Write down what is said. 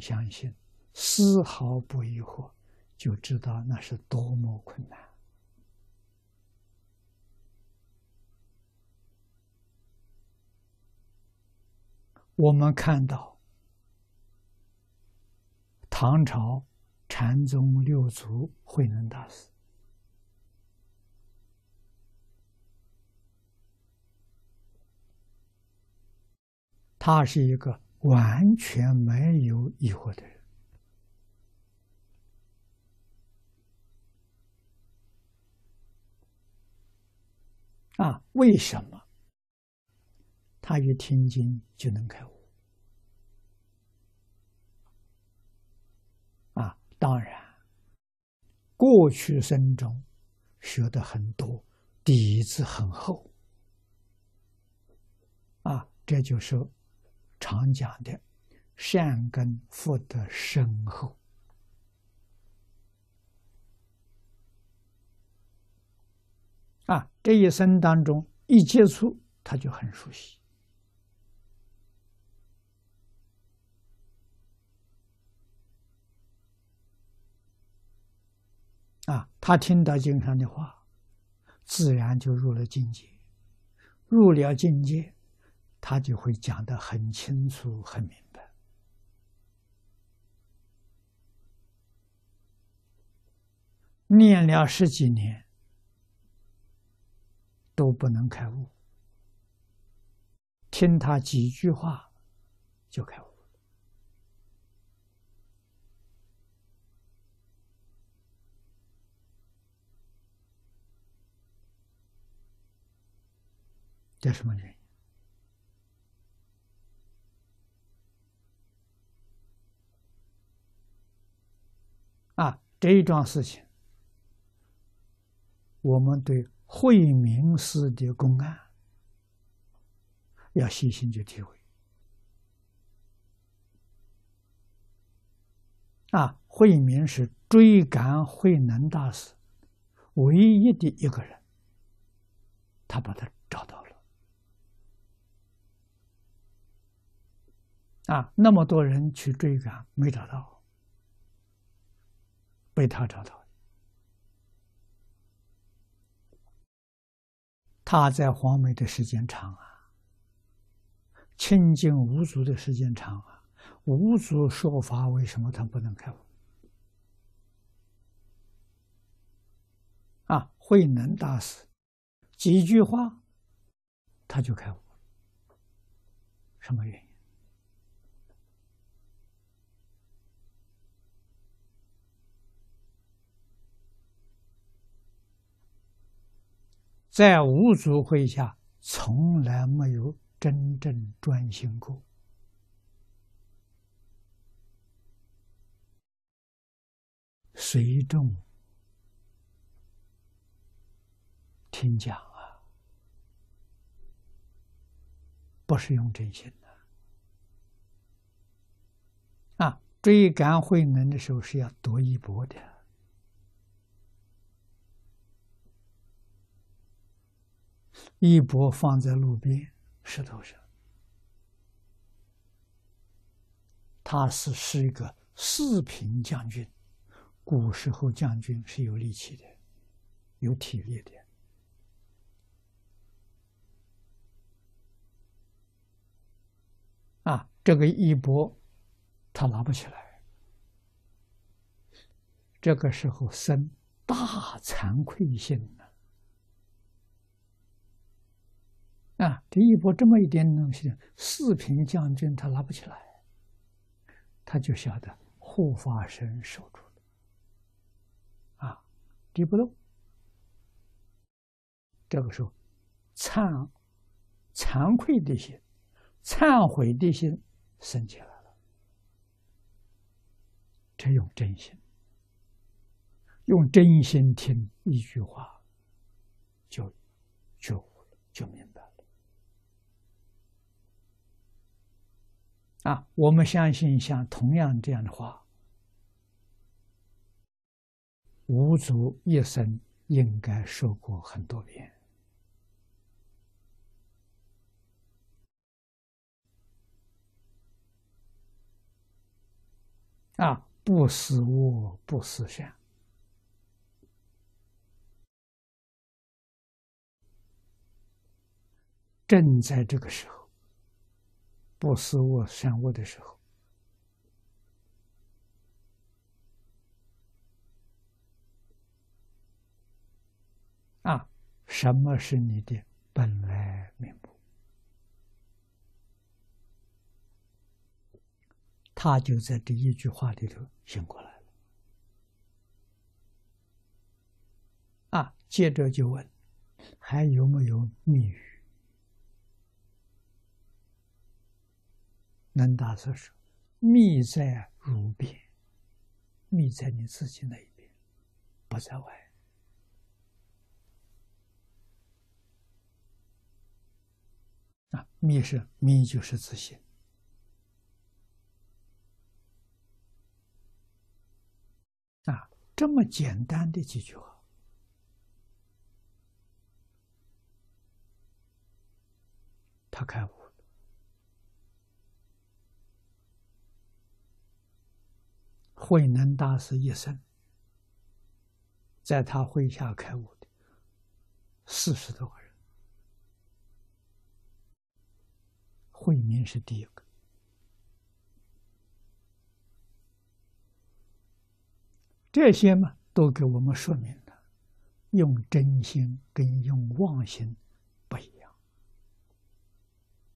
相信，丝毫不疑惑，就知道那是多么困难。我们看到唐朝禅宗六祖慧能大师，他是一个完全没有疑惑的人啊！为什么？他一听经就能开悟啊！当然，过去生中学的很多，底子很厚啊，这就是常讲的善根福德深厚啊。这一生当中一接触，他就很熟悉。啊，他听到经上的话，自然就入了境界。入了境界，他就会讲得很清楚、很明白。念了十几年，都不能开悟。听他几句话，就开悟。这什么原因？这一桩事情，我们对慧明寺的公案要细心去体会。啊，慧明是追赶慧能大师唯一的一个人，他把他找到了。啊，那么多人去追赶，没找到，被他找到。他在黄梅的时间长啊，清净无足的时间长啊，无足说法，为什么他不能开悟？啊，慧能大师几句话，他就开悟，什么原因？在五祖会下，从来没有真正专心过。随众听讲啊，不是用真心的。啊，追赶慧能的时候是要夺一波的。一钵放在路边石头上，他是是一个四品将军。古时候将军是有力气的，有体力的。啊，这个一钵他拿不起来，这个时候生大惭愧心。啊，这一波这么一点东西，四品将军他拿不起来，他就晓得护法神守住了，啊，敌不动。这个时候，惭惭愧的心、忏悔的心升起来了，这用真心，用真心听一句话，就觉悟了，就明白了。啊，我们相信像同样这样的话，五祖一生应该说过很多遍。啊，不思恶，不思善。正在这个时候，不思我善恶的时候，啊，什么是你的本来面目？他就在这一句话里头醒过来了。啊，接着就问，还有没有能大师说：“密在如边，密在你自己那一边，不在外。啊，密是密，就是自信。啊，这么简单的几句话，他开悟。”慧能大师一生，在他麾下开悟的四十多个人，慧明是第一个。这些嘛，都给我们说明了，用真心跟用妄心